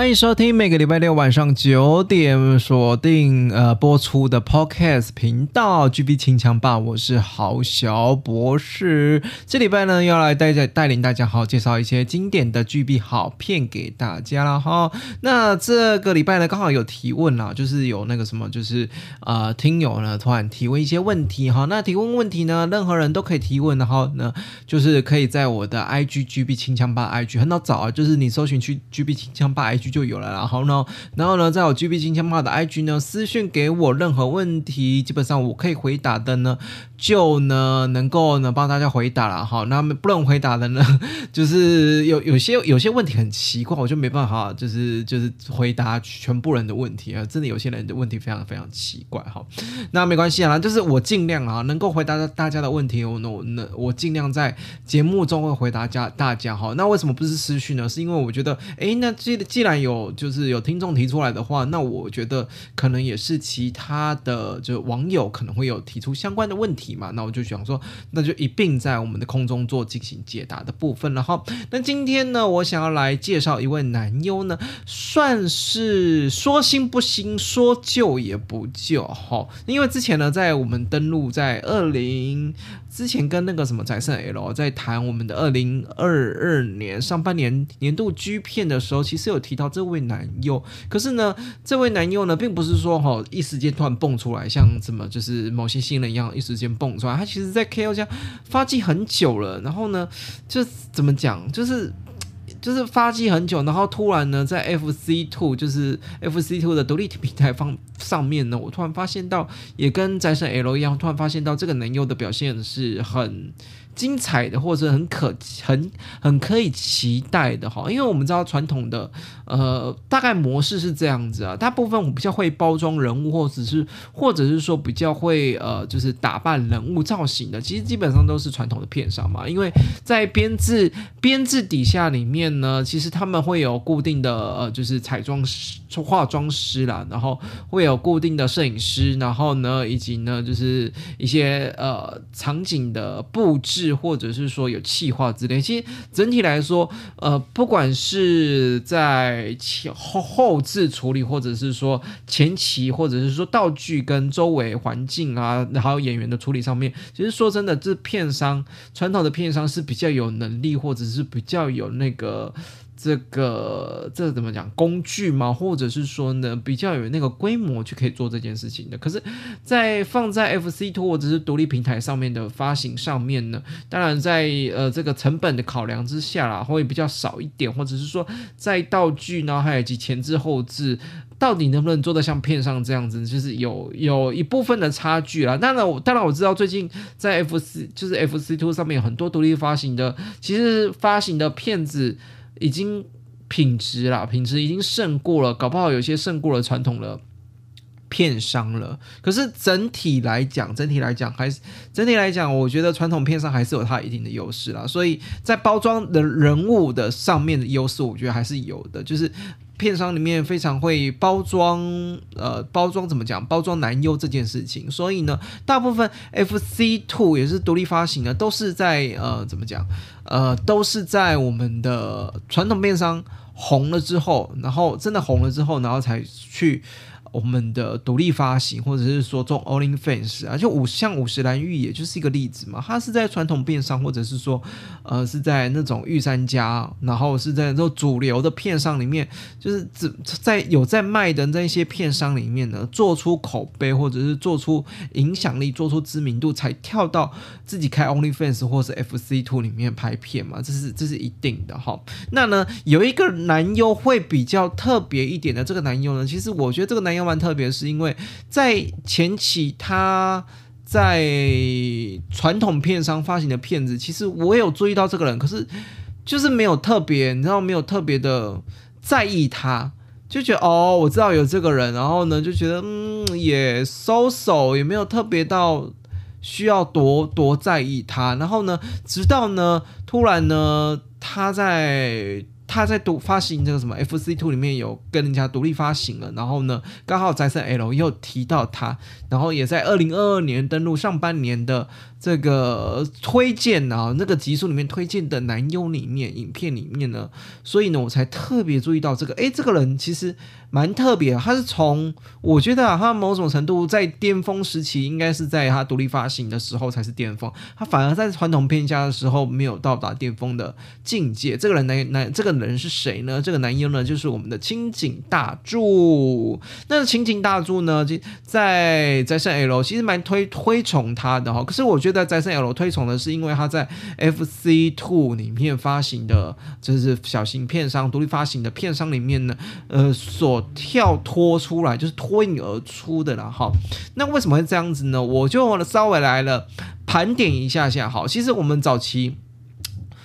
欢迎收听每个礼拜六晚上九点锁定呃播出的 Podcast 频道 GB 清枪吧，我是郝小博士。这礼拜呢要来带着带领大家好介绍一些经典的 GB 好片给大家了哈。那这个礼拜呢刚好有提问啦，就是有那个什么，就是呃听友呢突然提问一些问题哈。那提问问题呢，任何人都可以提问，然后呢就是可以在我的 IG GB 清枪吧 IG 很早找啊，就是你搜寻去 GB 清枪吧 IG。就有了，然后呢，然后呢，在我 G B 金枪炮的 I G 呢私讯给我任何问题，基本上我可以回答的呢，就呢能够呢帮大家回答了哈。那不能回答的呢，就是有有些有些问题很奇怪，我就没办法，就是就是回答全部人的问题啊。真的有些人的问题非常非常奇怪哈。那没关系啊，就是我尽量啊能够回答大家的问题，我我那我尽量在节目中会回答家大家哈。那为什么不是私讯呢？是因为我觉得，哎，那既既然有就是有听众提出来的话，那我觉得可能也是其他的就网友可能会有提出相关的问题嘛，那我就想说，那就一并在我们的空中做进行解答的部分了哈。那今天呢，我想要来介绍一位男优呢，算是说新不新，说旧也不旧哈。因为之前呢，在我们登录在二零之前跟那个什么财胜 L 在谈我们的二零二二年上半年年度 G 片的时候，其实有提到。这位男优，可是呢，这位男优呢，并不是说哈一时间突然蹦出来，像什么就是某些新人一样一时间蹦出来。他其实，在 K O 家发迹很久了，然后呢，就怎么讲，就是就是发迹很久，然后突然呢，在 F C Two 就是 F C Two 的独立平台方上面呢，我突然发现到，也跟宅神 L 一样，突然发现到这个男优的表现是很。精彩的，或者很可很很可以期待的哈，因为我们知道传统的呃大概模式是这样子啊，大部分我们比较会包装人物，或者是或者是说比较会呃就是打扮人物造型的，其实基本上都是传统的片商嘛，因为在编制编制底下里面呢，其实他们会有固定的呃就是彩妆师、化妆师啦，然后会有固定的摄影师，然后呢以及呢就是一些呃场景的布置。或者是说有气化之类，其实整体来说，呃，不管是在前后后置处理，或者是说前期，或者是说道具跟周围环境啊，还有演员的处理上面，其实说真的，这片商传统的片商是比较有能力，或者是比较有那个。这个这怎么讲工具吗？或者是说呢，比较有那个规模去可以做这件事情的。可是，在放在 FC Two 或者是独立平台上面的发行上面呢，当然在呃这个成本的考量之下啦，会比较少一点，或者是说在道具呢，还有及前置后置，到底能不能做得像片上这样子，就是有有一部分的差距啦。当然，当然我知道最近在 FC 就是 FC Two 上面有很多独立发行的，其实发行的片子。已经品质啦，品质已经胜过了，搞不好有些胜过了传统的片商了。可是整体来讲，整体来讲还是整体来讲，我觉得传统片商还是有它一定的优势啦。所以在包装的人物的上面的优势，我觉得还是有的，就是。片商里面非常会包装，呃，包装怎么讲？包装男优这件事情，所以呢，大部分 FC Two 也是独立发行的，都是在呃，怎么讲？呃，都是在我们的传统片商红了之后，然后真的红了之后，然后才去。我们的独立发行，或者是说做 All In Fans 啊，就五像五十岚玉，也就是一个例子嘛。它是在传统片商，或者是说，呃，是在那种御三家，然后是在那种主流的片商里面，就是只在有在卖的那些片商里面呢，做出口碑，或者是做出影响力，做出知名度，才跳到自己开 Only Fans 或是 FC Two 里面拍片嘛。这是这是一定的哈。那呢，有一个男优会比较特别一点的，这个男优呢，其实我觉得这个男优。蛮特别，是因为在前期他在传统片商发行的片子，其实我有注意到这个人，可是就是没有特别，你知道没有特别的在意他，就觉得哦，我知道有这个人，然后呢就觉得嗯也收手，也没有特别到需要多多在意他，然后呢，直到呢突然呢他在。他在独发行这个什么 FC Two 里面有跟人家独立发行了，然后呢，刚好再生 L 又提到他，然后也在二零二二年登陆上半年的这个推荐啊那个集数里面推荐的男优里面影片里面呢，所以呢我才特别注意到这个，哎，这个人其实蛮特别，他是从我觉得啊，他某种程度在巅峰时期应该是在他独立发行的时候才是巅峰，他反而在传统片家的时候没有到达巅峰的境界。这个人男男这个。人是谁呢？这个男优呢，就是我们的青井大柱。那青井大柱呢，在在圣 L 其实蛮推推崇他的哈。可是我觉得在圣 L 推崇的是因为他在 FC Two 里面发行的，就是小型片商独立发行的片商里面呢，呃，所跳脱出来就是脱颖而出的了哈。那为什么会这样子呢？我就稍微来了盘点一下下。好，其实我们早期。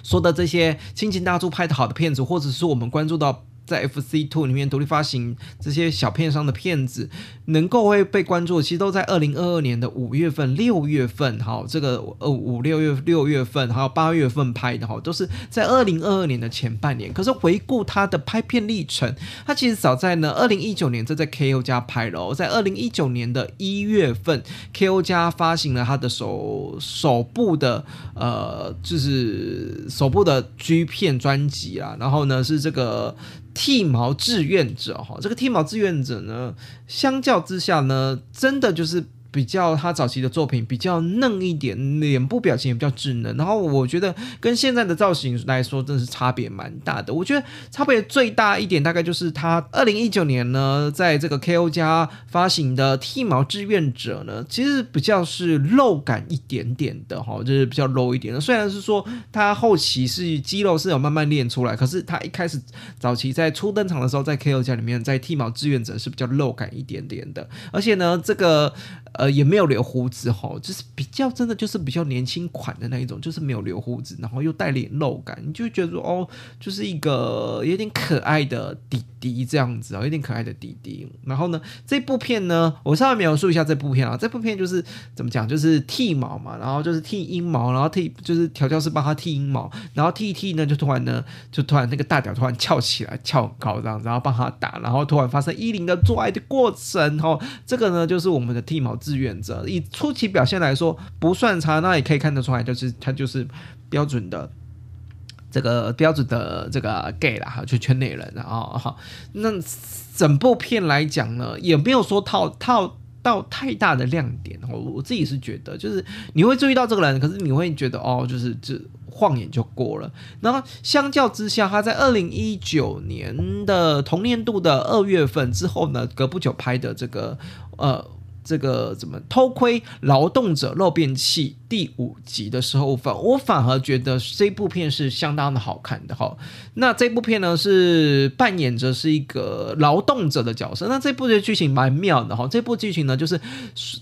说的这些亲情大柱拍的好的片子，或者是我们关注到。在 FC Two 里面独立发行这些小片商的片子，能够会被关注，其实都在二零二二年的五月份、六月份，好，这个呃五六月六月份还有八月份拍的哈，都是在二零二二年的前半年。可是回顾他的拍片历程，他其实早在呢二零一九年就在 KO 家拍了，在二零一九年的一月份，KO 家发行了他的首首部的呃，就是首部的 G 片专辑啊，然后呢是这个。剃毛志愿者，哈，这个剃毛志愿者呢，相较之下呢，真的就是。比较他早期的作品比较嫩一点，脸部表情也比较稚嫩，然后我觉得跟现在的造型来说，真的是差别蛮大的。我觉得差别最大一点，大概就是他二零一九年呢，在这个 KO 家发行的剃毛志愿者呢，其实比较是肉感一点点的哈，就是比较 low 一点的。虽然是说他后期是肌肉是有慢慢练出来，可是他一开始早期在初登场的时候，在 KO 家里面，在剃毛志愿者是比较肉感一点点的，而且呢，这个。呃，也没有留胡子哈，就是比较真的就是比较年轻款的那一种，就是没有留胡子，然后又带脸肉感，你就觉得说哦，就是一个有点可爱的弟弟这样子啊，有点可爱的弟弟。然后呢，这部片呢，我稍微描述一下这部片啊，这部片就是怎么讲，就是剃毛嘛，然后就是剃阴毛，然后剃就是调教师帮他剃阴毛，然后剃一剃呢，就突然呢，就突然那个大屌突然翘起来，翘高这样子，然后帮他打，然后突然发生一零的做爱的过程哈，这个呢就是我们的剃毛。志愿者以初期表现来说不算差，那也可以看得出来，就是他就是标准的这个标准的这个 gay 啦，哈，就圈内人啊，哈。那整部片来讲呢，也没有说套套到太大的亮点。我我自己是觉得，就是你会注意到这个人，可是你会觉得哦，就是这晃眼就过了。然后相较之下，他在二零一九年的同年度的二月份之后呢，隔不久拍的这个呃。这个怎么偷窥劳动者漏便器？第五集的时候，反我反而觉得这部片是相当的好看的哈。那这部片呢是扮演着是一个劳动者的角色。那这部的剧情蛮妙的哈。这部剧情呢就是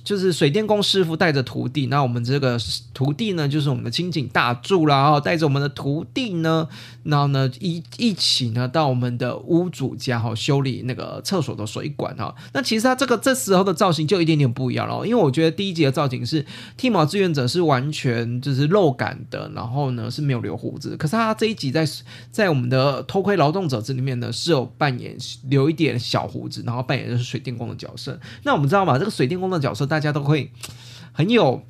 就是水电工师傅带着徒弟，那我们这个徒弟呢就是我们的清井大柱啦，然后带着我们的徒弟呢，然后呢一一起呢到我们的屋主家哈修理那个厕所的水管哈。那其实他这个这时候的造型就一点点不一样了，因为我觉得第一集的造型是剃毛志愿者。是完全就是肉感的，然后呢是没有留胡子。可是他这一集在在我们的偷窥劳动者这里面呢，是有扮演留一点小胡子，然后扮演的是水电工的角色。那我们知道嘛？这个水电工的角色，大家都会很有。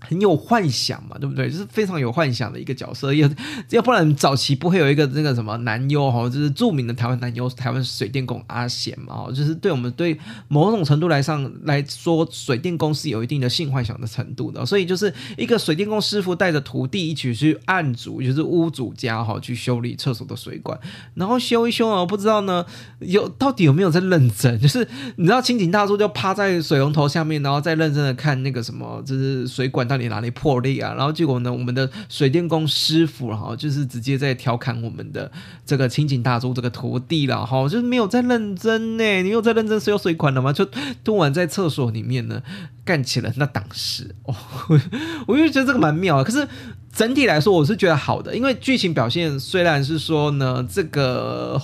很有幻想嘛，对不对？就是非常有幻想的一个角色，要要不然早期不会有一个那个什么男优哈，就是著名的台湾男优，台湾水电工阿贤嘛，就是对我们对某种程度来上来说，水电工是有一定的性幻想的程度的，所以就是一个水电工师傅带着徒弟一起去暗主，就是屋主家哈，去修理厕所的水管，然后修一修啊，不知道呢有到底有没有在认真，就是你知道清井大叔就趴在水龙头下面，然后再认真的看那个什么，就是水管。到底哪里破裂啊？然后结果呢，我们的水电工师傅哈，就是直接在调侃我们的这个清井大珠这个徒弟了哈，就是没有在认真呢，你有在认真收水管了吗？就突然在厕所里面呢干起了那档事哦，我就觉得这个蛮妙的。可是整体来说，我是觉得好的，因为剧情表现虽然是说呢这个。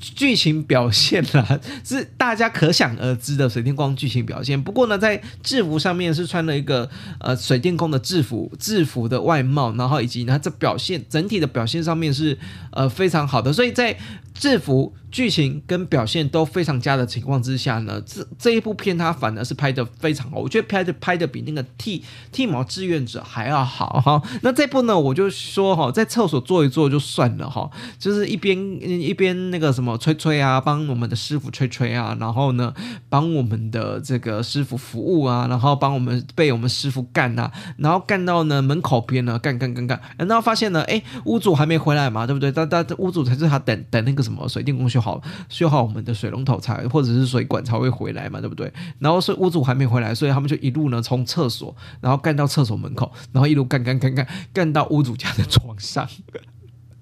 剧情表现啦，是大家可想而知的水电工剧情表现。不过呢，在制服上面是穿了一个呃水电工的制服，制服的外貌，然后以及呢这表现整体的表现上面是呃非常好的，所以在。制服剧情跟表现都非常佳的情况之下呢，这这一部片它反而是拍的非常好，我觉得拍的拍的比那个剃剃毛志愿者还要好哈。那这部呢，我就说哈，在厕所坐一坐就算了哈，就是一边一边那个什么吹吹啊，帮我们的师傅吹吹啊，然后呢帮我们的这个师傅服务啊，然后帮我们被我们师傅干啊，然后干到呢门口边呢干干干干，然后发现呢，哎，屋主还没回来嘛，对不对？但但屋主才是他等等那个。什么水电工修好修好我们的水龙头才或者是水管才会回来嘛，对不对？然后是屋主还没回来，所以他们就一路呢从厕所，然后干到厕所门口，然后一路干干干干干到屋主家的床上。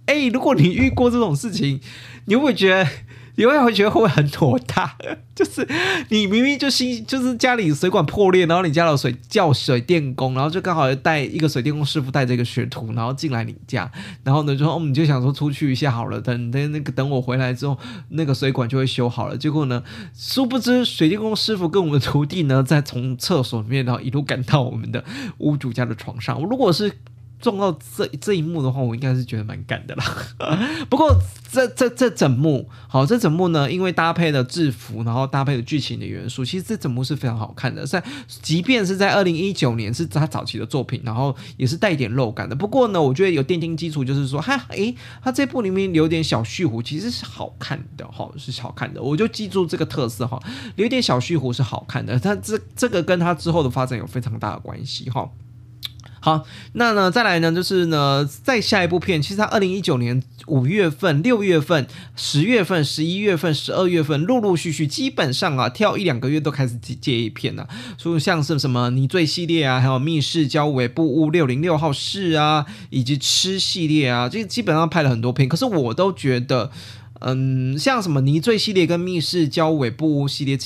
哎，如果你遇过这种事情，你会不会觉得？你会会觉得会不会很妥当？就是你明明就是，就是家里水管破裂，然后你家的水叫水电工，然后就刚好带一个水电工师傅带着一个学徒，然后进来你家，然后呢就说，我们就想说出去一下好了，等等那个等我回来之后，那个水管就会修好了。结果呢，殊不知水电工师傅跟我们徒弟呢，在从厕所里面，然后一路赶到我们的屋主家的床上。如果是撞到这这一幕的话，我应该是觉得蛮干的啦。不过这这这整幕，好，这整幕呢，因为搭配了制服，然后搭配了剧情的元素，其实这整幕是非常好看的。在即便是在二零一九年是他早期的作品，然后也是带一点肉感的。不过呢，我觉得有奠定基础，就是说，哈，诶，他这部里面留点小蓄胡，其实是好看的，哈，是好看的。我就记住这个特色，哈，留点小蓄胡是好看的。他这这个跟他之后的发展有非常大的关系，哈。好，那呢，再来呢，就是呢，再下一部片，其实它二零一九年五月份、六月份、十月份、十一月份、十二月份，陆陆续续，基本上啊，跳一两个月都开始接接一片了。所以像是什么泥醉系列啊，还有密室交尾部屋六零六号室啊，以及吃系列啊，这基本上拍了很多片，可是我都觉得。嗯，像什么泥醉系列跟密室交尾部系列，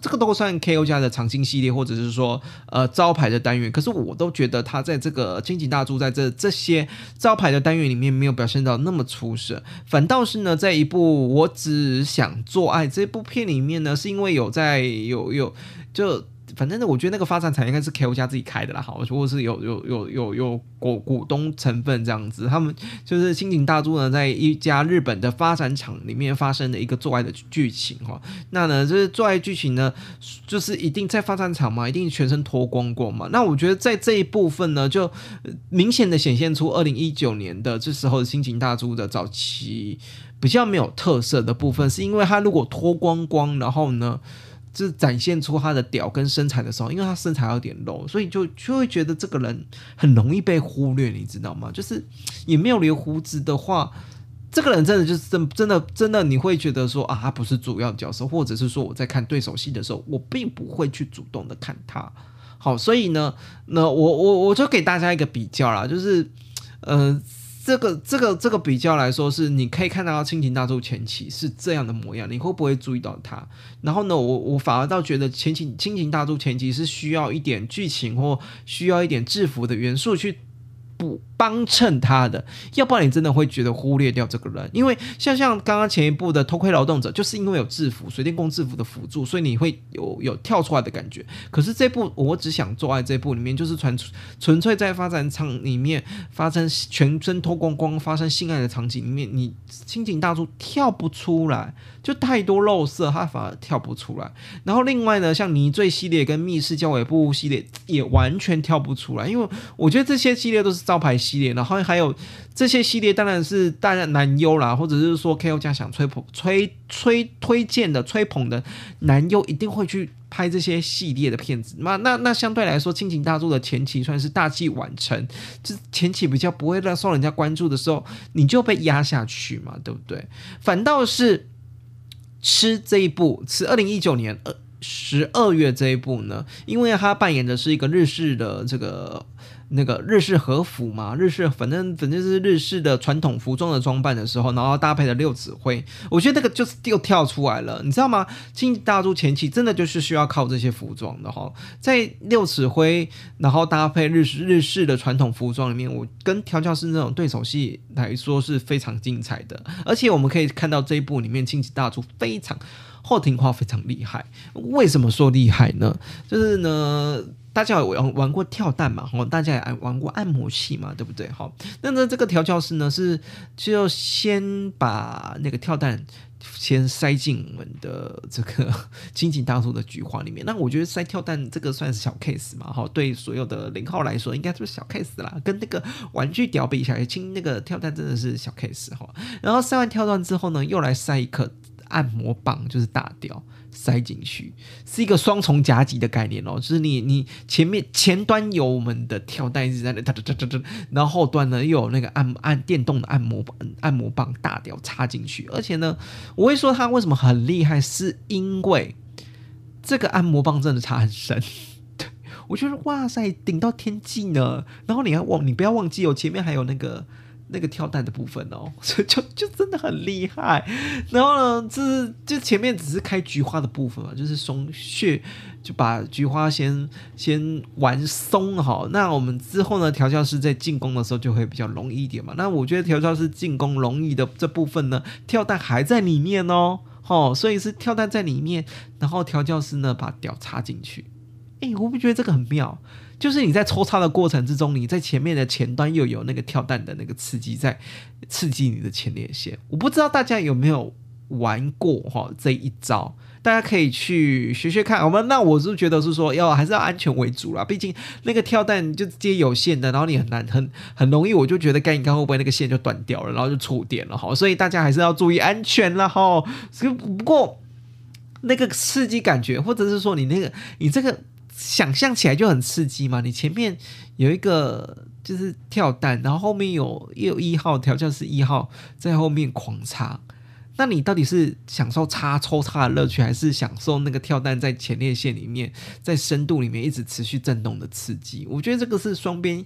这个都算 K.O 家的长青系列，或者是说呃招牌的单元。可是我都觉得他在这个金井大柱在这这些招牌的单元里面没有表现到那么出色，反倒是呢，在一部我只想做爱这部片里面呢，是因为有在有有就。反正呢，我觉得那个发展厂应该是 K.O 家自己开的啦，好，或者是有有有有有股股东成分这样子。他们就是新井大珠呢，在一家日本的发展厂里面发生的一个做爱的剧情哈。那呢，就是做爱剧情呢，就是一定在发展厂嘛，一定全身脱光过嘛。那我觉得在这一部分呢，就明显的显现出二零一九年的这时候的新井大珠的早期比较没有特色的部分，是因为他如果脱光光，然后呢？就是展现出他的屌跟身材的时候，因为他身材有点 low，所以就就会觉得这个人很容易被忽略，你知道吗？就是也没有留胡子的话，这个人真的就是真真的真的，你会觉得说啊，他不是主要角色，或者是说我在看对手戏的时候，我并不会去主动的看他。好，所以呢，那我我我就给大家一个比较啦，就是呃。这个这个这个比较来说，是你可以看到《亲情大柱》前期是这样的模样，你会不会注意到它？然后呢，我我反而倒觉得《前期亲情大柱》前期是需要一点剧情或需要一点制服的元素去。补帮衬他的，要不然你真的会觉得忽略掉这个人。因为像像刚刚前一部的偷窥劳动者，就是因为有制服水电工制服的辅助，所以你会有有跳出来的感觉。可是这部我只想做爱这部里面，就是纯纯粹在发展场里面发生全身脱光光发生性爱的场景里面，你清井大叔跳不出来。就太多肉色，他反而跳不出来。然后另外呢，像泥醉系列跟密室交尾部系列也完全跳不出来，因为我觉得这些系列都是招牌 系列。然后还有这些系列当然是大家男优啦，或者是说 K O 家想吹捧、吹吹推荐的、吹捧的男优一定会去拍这些系列的片子。那那那相对来说，亲情大作的前期算是大器晚成，就前期比较不会让受人家关注的时候，你就被压下去嘛，对不对？反倒是。吃这一部吃二零一九年呃十二月这一部呢，因为他扮演的是一个日式的这个。那个日式和服嘛，日式反正反正是日式的传统服装的装扮的时候，然后搭配的六指挥，我觉得那个就是又跳出来了，你知道吗？金大柱前期真的就是需要靠这些服装的哈，在六指挥，然后搭配日式日式的传统服装里面，我跟调教师那种对手戏来说是非常精彩的，而且我们可以看到这一部里面金吉大柱非常后庭花非常厉害，为什么说厉害呢？就是呢。大家有玩玩过跳蛋嘛？哈，大家也玩过按摩器嘛？对不对？好，那呢，这个调教师呢是就先把那个跳蛋先塞进我们的这个 金井大叔的菊花里面。那我觉得塞跳蛋这个算是小 case 嘛？哈，对所有的零号来说，应该是小 case 啦。跟那个玩具屌比起来，亲那个跳蛋真的是小 case 哈。然后塞完跳蛋之后呢，又来塞一颗按摩棒，就是大雕。塞进去是一个双重夹击的概念哦，就是你你前面前端有我们的跳带一直在那哒哒哒哒哒，然后后端呢又有那个按按电动的按摩棒按摩棒大雕插进去，而且呢，我会说它为什么很厉害，是因为这个按摩棒真的插很深，对 我觉得哇塞顶到天际呢，然后你还忘你不要忘记哦，前面还有那个。那个跳蛋的部分哦，所以就就真的很厉害。然后呢，这是就前面只是开菊花的部分嘛，就是松穴，就把菊花先先玩松哈。那我们之后呢，调教师在进攻的时候就会比较容易一点嘛。那我觉得调教师进攻容易的这部分呢，跳蛋还在里面哦，哦，所以是跳蛋在里面，然后调教师呢把屌插进去。哎，我不觉得这个很妙。就是你在抽插的过程之中，你在前面的前端又有那个跳蛋的那个刺激在刺激你的前列腺。我不知道大家有没有玩过哈这一招，大家可以去学学看。我们那我是觉得是说要还是要安全为主啦，毕竟那个跳蛋就接有线的，然后你很难很很容易，我就觉得该你看会不会那个线就断掉了，然后就触电了哈。所以大家还是要注意安全了哈。不过那个刺激感觉，或者是说你那个你这个。想象起来就很刺激嘛！你前面有一个就是跳蛋，然后后面有有一号调教师一号在后面狂插，那你到底是享受插抽插的乐趣，还是享受那个跳蛋在前列腺里面在深度里面一直持续震动的刺激？我觉得这个是双边。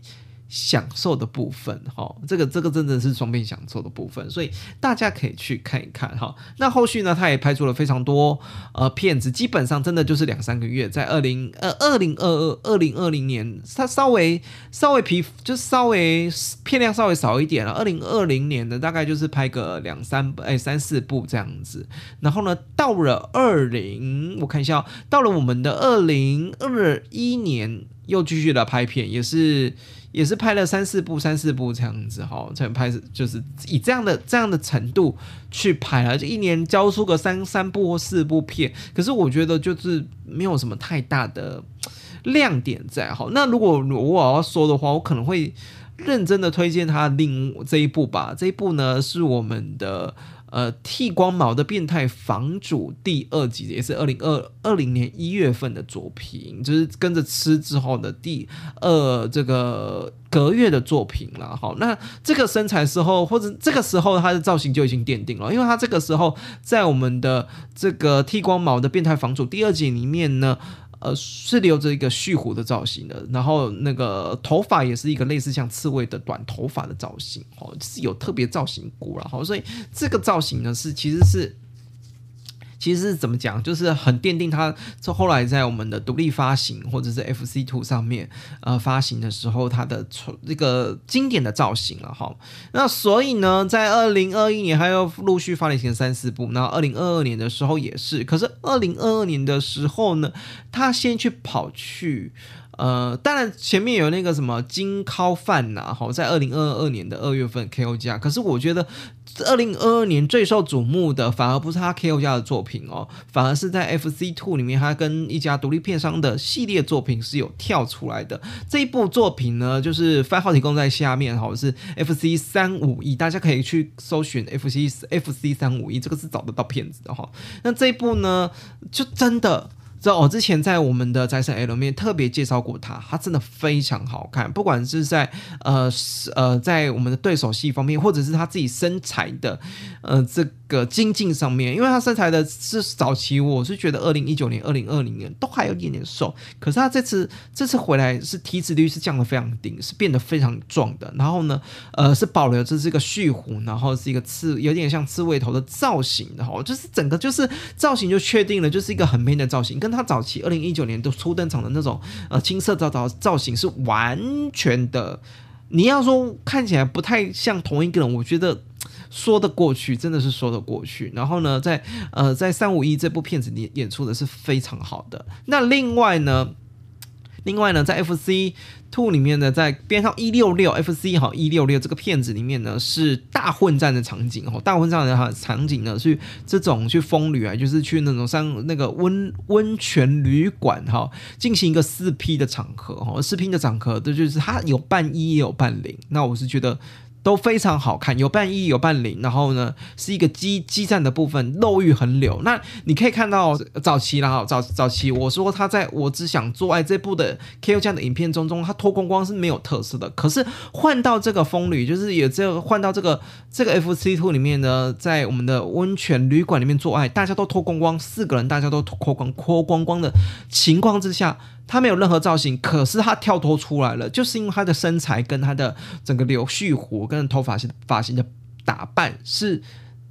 享受的部分，哈，这个这个真的是双边享受的部分，所以大家可以去看一看，哈。那后续呢，他也拍出了非常多呃片子，基本上真的就是两三个月，在二零呃二零二二二零二零年，他稍微稍微皮就稍微片量稍微少一点了。二零二零年的大概就是拍个两三哎三四部这样子，然后呢，到了二零我看一下，到了我们的二零二一年又继续的拍片，也是。也是拍了三四部、三四部这样子哈，才拍就是以这样的这样的程度去拍了，就一年交出个三三部或四部片。可是我觉得就是没有什么太大的亮点在哈。那如果我要说的话，我可能会认真的推荐他另这一部吧。这一部呢是我们的。呃，剃光毛的变态房主第二集也是二零二二零年一月份的作品，就是跟着吃之后的第二这个隔月的作品了。好，那这个身材时候或者这个时候他的造型就已经奠定了，因为他这个时候在我们的这个剃光毛的变态房主第二集里面呢。呃，是留着一个蓄胡的造型的，然后那个头发也是一个类似像刺猬的短头发的造型，哦，是有特别造型过然后，所以这个造型呢是其实是。其实是怎么讲，就是很奠定它。这后来在我们的独立发行或者是 FC Two 上面，呃，发行的时候，它的这个经典的造型了哈。那所以呢，在二零二一年还要陆续发行三四部，那二零二二年的时候也是。可是二零二二年的时候呢，他先去跑去。呃，当然前面有那个什么金靠饭呐，好，在二零二二年的二月份 KO 加，可是我觉得二零二二年最受瞩目的反而不是他 KO 家的作品哦，反而是在 FC Two 里面，他跟一家独立片商的系列作品是有跳出来的。这一部作品呢，就是番号提供在下面，哈，是 FC 三五一，大家可以去搜寻 FC FC 三五一，这个是找得到片子的哈。那这一部呢，就真的。这我之前在我们的宅神 L 面特别介绍过他，他真的非常好看，不管是在呃呃在我们的对手戏方面，或者是他自己身材的呃这个精进上面，因为他身材的是早期，我是觉得二零一九年、二零二零年都还有一点点瘦，可是他这次这次回来是体脂率是降的非常低，是变得非常壮的。然后呢，呃，是保留这是一个蓄胡，然后是一个刺，有点像刺猬头的造型的哈，就是整个就是造型就确定了，就是一个很 man 的造型，跟他早期二零一九年都初登场的那种呃青色造造造型是完全的。你要说看起来不太像同一个人，我觉得说得过去，真的是说得过去。然后呢，在呃在三五一这部片子里演出的是非常好的。那另外呢，另外呢，在 FC Two 里面呢，在边上一六六 FC 哈一六六这个片子里面呢，是大混战的场景哦，大混战的哈场景呢，是这种去风旅啊，就是去那种像那个温温泉旅馆哈，进行一个四 P 的场合哈，四 P 的场合，这就是它有半一也有半零，那我是觉得。都非常好看，有半一有半零，然后呢是一个激激战的部分，肉欲横流。那你可以看到早期了哈，早早期我说他在我只想做爱这部的 K.O. 这样的影片中中，他脱光光是没有特色的。可是换到这个风旅，就是也只有换到这个这个 F.C. Two 里面呢，在我们的温泉旅馆里面做爱，大家都脱光光，四个人大家都脱光脱光光的情况之下。他没有任何造型，可是他跳脱出来了，就是因为他的身材跟他的整个柳絮胡跟头发型发型的打扮是。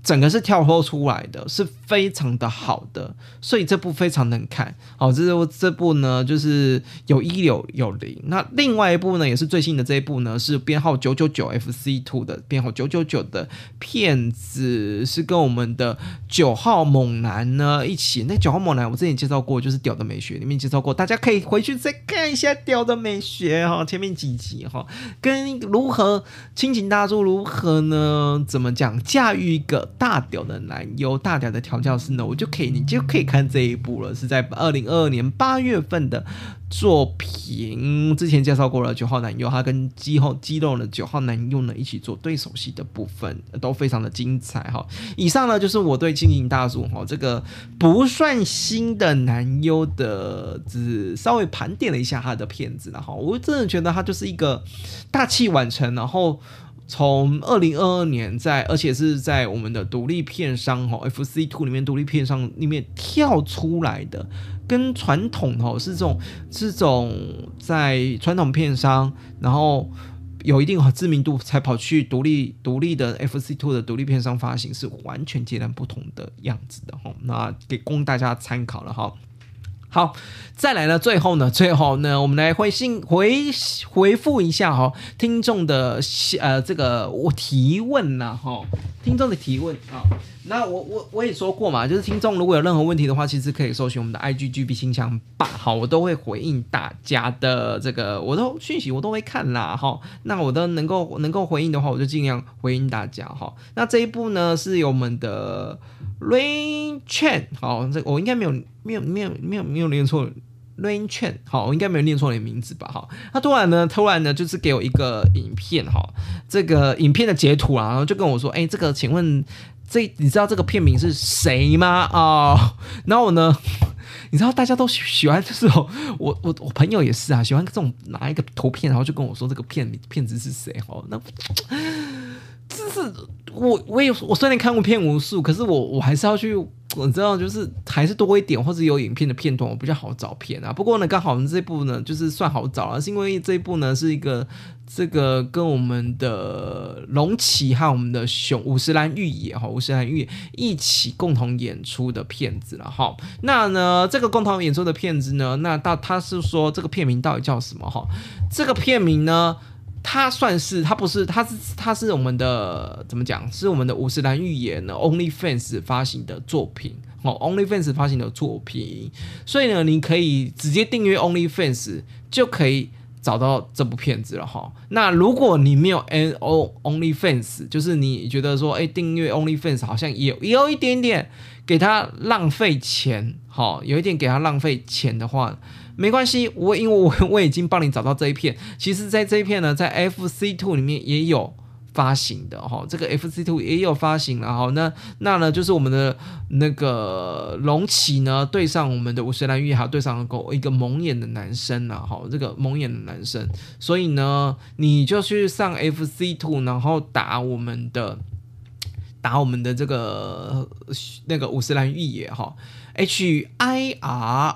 整个是跳脱出来的，是非常的好的，所以这部非常能看。好，这这部呢，就是有一有有零。那另外一部呢，也是最新的这一部呢，是编号九九九 FC Two 的编号九九九的片子，是跟我们的九号猛男呢一起。那九号猛男我之前介绍过，就是《屌的美学》里面介绍过，大家可以回去再看一下《屌的美学》哈，前面几集哈，跟如何亲情大作如何呢？怎么讲驾驭一个。大屌的男优，大屌的调教师呢？我就可以，你就可以看这一部了。是在二零二二年八月份的作品，之前介绍过了。九号男优，他跟肌后肌肉的九号男优呢一起做对手戏的部分，都非常的精彩哈。以上呢就是我对金银大叔哈这个不算新的男优的，只稍微盘点了一下他的片子了哈。我真的觉得他就是一个大器晚成，然后。从二零二二年在，而且是在我们的独立片商哈 FC Two 里面独立片商里面跳出来的，跟传统哈是这种这种在传统片商，然后有一定知名度才跑去独立独立的 FC Two 的独立片商发行是完全截然不同的样子的哈，那给供大家参考了哈。好，再来呢，最后呢，最后呢，我们来回信回回复一下哈，听众的呃这个我提问呐哈，听众的提问啊，那我我我也说过嘛，就是听众如果有任何问题的话，其实可以搜寻我们的 IGGB 新墙吧，好，我都会回应大家的这个我都讯息我都会看啦哈，那我都能够能够回应的话，我就尽量回应大家哈。那这一步呢是由我们的。Rain Chen，好，这我应该没有没有没有没有没有念错，Rain Chen，好，我应该没有念错你的名字吧？哈，他突然呢，突然呢，就是给我一个影片，哈，这个影片的截图啊，然后就跟我说，哎，这个，请问这你知道这个片名是谁吗？啊，然后呢，你知道大家都喜欢这种，我我我朋友也是啊，喜欢这种拿一个图片，然后就跟我说这个片片子是谁？哈，那 这是。我我也我虽然看过片无数，可是我我还是要去，我知道就是还是多一点，或者有影片的片段，我比较好找片啊。不过呢，刚好我们这部呢，就是算好找了，是因为这一部呢是一个这个跟我们的龙骑和我们的熊五十岚玉野哈五十岚玉一起共同演出的片子了哈。那呢，这个共同演出的片子呢，那到他是说这个片名到底叫什么哈？这个片名呢？它算是，它不是，它是，它是我们的怎么讲？是我们的五十岚预言呢？OnlyFans 发行的作品哦，OnlyFans 发行的作品，所以呢，你可以直接订阅 OnlyFans 就可以找到这部片子了哈。那如果你没有 N O OnlyFans，就是你觉得说，哎，订阅 OnlyFans 好像也也有一点点给他浪费钱，哈，有一点给他浪费钱的话。没关系，我因为我 我已经帮你找到这一片。其实，在这一片呢，在 F C Two 里面也有发行的哈，这个 F C Two 也有发行了哈。那那呢，就是我们的那个龙起呢，对上我们的五十岚玉，还有对上狗一个蒙眼的男生啊，哈，这个蒙眼的男生。所以呢，你就去上 F C Two，然后打我们的。打我们的这个那个五十岚玉野哈，H I R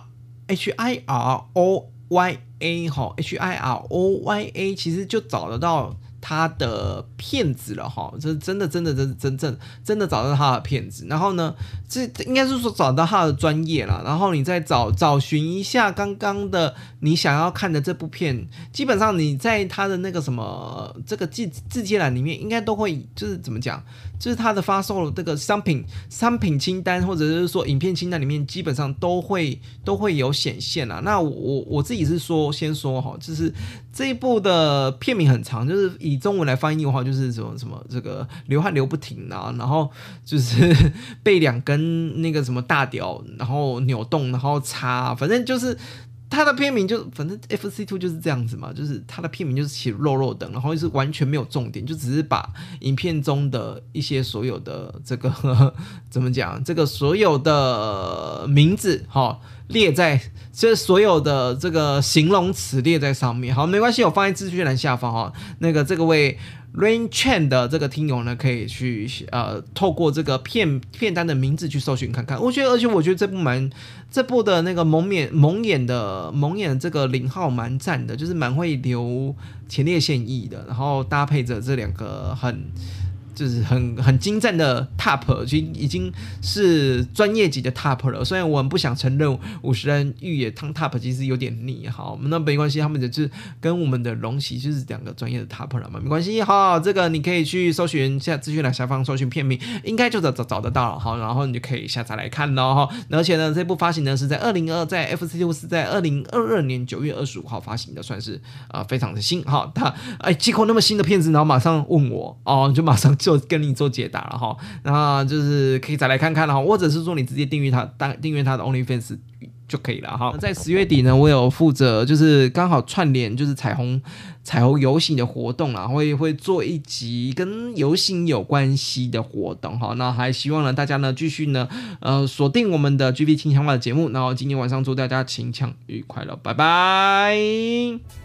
H I R O Y A 哈，H I R O Y A 其实就找得到。他的骗子了哈，这真的真的真真正真的找到他的骗子，然后呢，这应该是说找到他的专业了，然后你再找找寻一下刚刚的你想要看的这部片，基本上你在他的那个什么这个字字节栏里面，应该都会就是怎么讲，就是他的发售这个商品商品清单或者是说影片清单里面，基本上都会都会有显现了。那我我自己是说先说哈，就是这一部的片名很长，就是以。中文来翻译的话，就是什么什么这个流汗流不停啊，然后就是 被两根那个什么大屌，然后扭动，然后插，反正就是它的片名就反正 F C Two 就是这样子嘛，就是它的片名就是写肉肉等，然后就是完全没有重点，就只是把影片中的一些所有的这个呵呵 怎么讲，这个所有的名字哈。列在这所有的这个形容词列在上面，好，没关系，我放在资讯栏下方哈。那个这个位 Rain Chen 的这个听友呢，可以去呃透过这个片片单的名字去搜寻看看。我觉得，而且我觉得这部蛮这部的那个蒙面蒙眼的蒙眼这个零号蛮赞的，就是蛮会留前列腺液的，然后搭配着这两个很。就是很很精湛的 top，就已经是专业级的 top 了。虽然我们不想承认五十人御野汤 top 其实有点腻，好，那没关系，他们就是跟我们的龙喜就是两个专业的 top 了嘛，没关系，好，这个你可以去搜寻下资讯栏下方搜寻片名，应该就找找找得到了，好，然后你就可以下载来看喽，哈。而且呢，这部发行呢是在二零二，在 F C U 是在二零二二年九月二十五号发行的，算是啊非常的新，哈。他哎，几口那么新的片子，然后马上问我，哦，你就马上。就跟你做解答了哈，然后就是可以再来看看了哈，或者是说你直接订阅他，当订阅他的 OnlyFans 就可以了哈。在十月底呢，我有负责就是刚好串联就是彩虹彩虹游行的活动啊，会会做一集跟游行有关系的活动哈。那还希望呢大家呢继续呢呃锁定我们的 GB 清枪化的节目，然后今天晚上祝大家清抢愉快了，拜拜。